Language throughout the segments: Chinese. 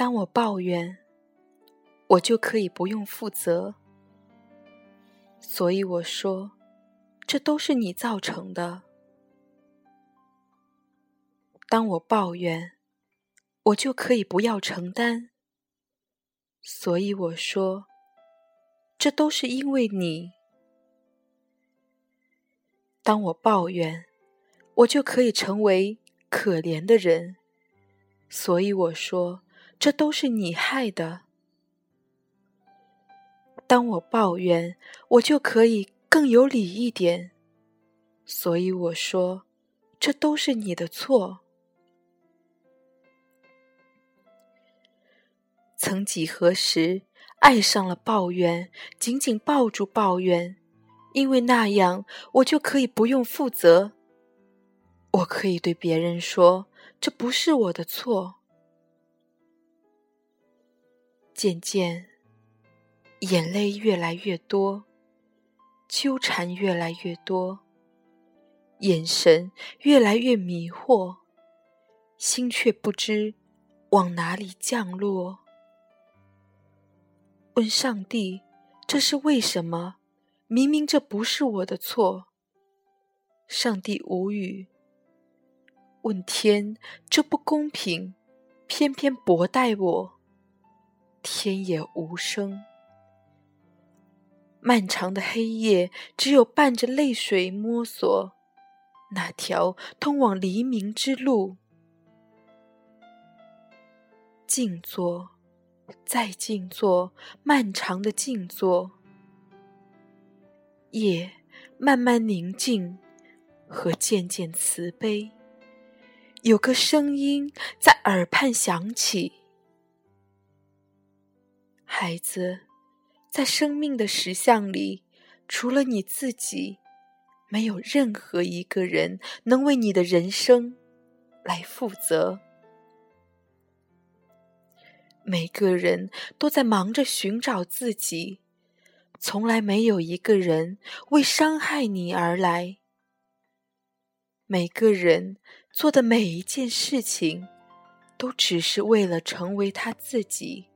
当我抱怨，我就可以不用负责。所以我说，这都是你造成的。当我抱怨，我就可以不要承担。所以我说，这都是因为你。当我抱怨，我就可以成为可怜的人。所以我说。这都是你害的。当我抱怨，我就可以更有理一点。所以我说，这都是你的错。曾几何时，爱上了抱怨，紧紧抱住抱怨，因为那样我就可以不用负责。我可以对别人说，这不是我的错。渐渐，眼泪越来越多，纠缠越来越多，眼神越来越迷惑，心却不知往哪里降落。问上帝，这是为什么？明明这不是我的错。上帝无语。问天，这不公平，偏偏薄待我。天也无声，漫长的黑夜，只有伴着泪水摸索那条通往黎明之路。静坐，再静坐，漫长的静坐。夜慢慢宁静和渐渐慈悲，有个声音在耳畔响起。孩子，在生命的石像里，除了你自己，没有任何一个人能为你的人生来负责。每个人都在忙着寻找自己，从来没有一个人为伤害你而来。每个人做的每一件事情，都只是为了成为他自己。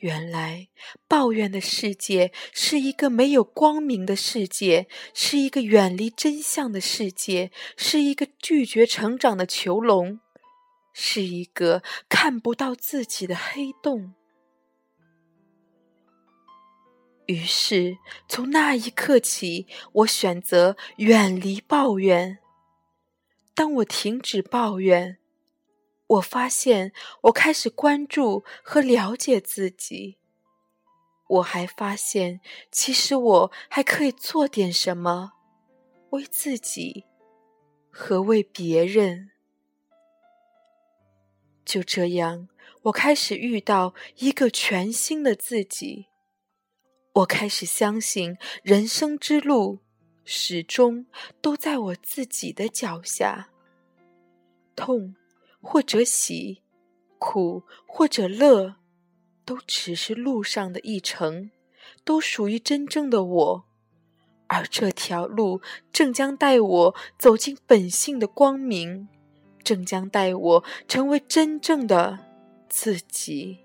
原来，抱怨的世界是一个没有光明的世界，是一个远离真相的世界，是一个拒绝成长的囚笼，是一个看不到自己的黑洞。于是，从那一刻起，我选择远离抱怨。当我停止抱怨。我发现，我开始关注和了解自己。我还发现，其实我还可以做点什么，为自己和为别人。就这样，我开始遇到一个全新的自己。我开始相信，人生之路始终都在我自己的脚下。痛。或者喜，苦或者乐，都只是路上的一程，都属于真正的我，而这条路正将带我走进本性的光明，正将带我成为真正的自己。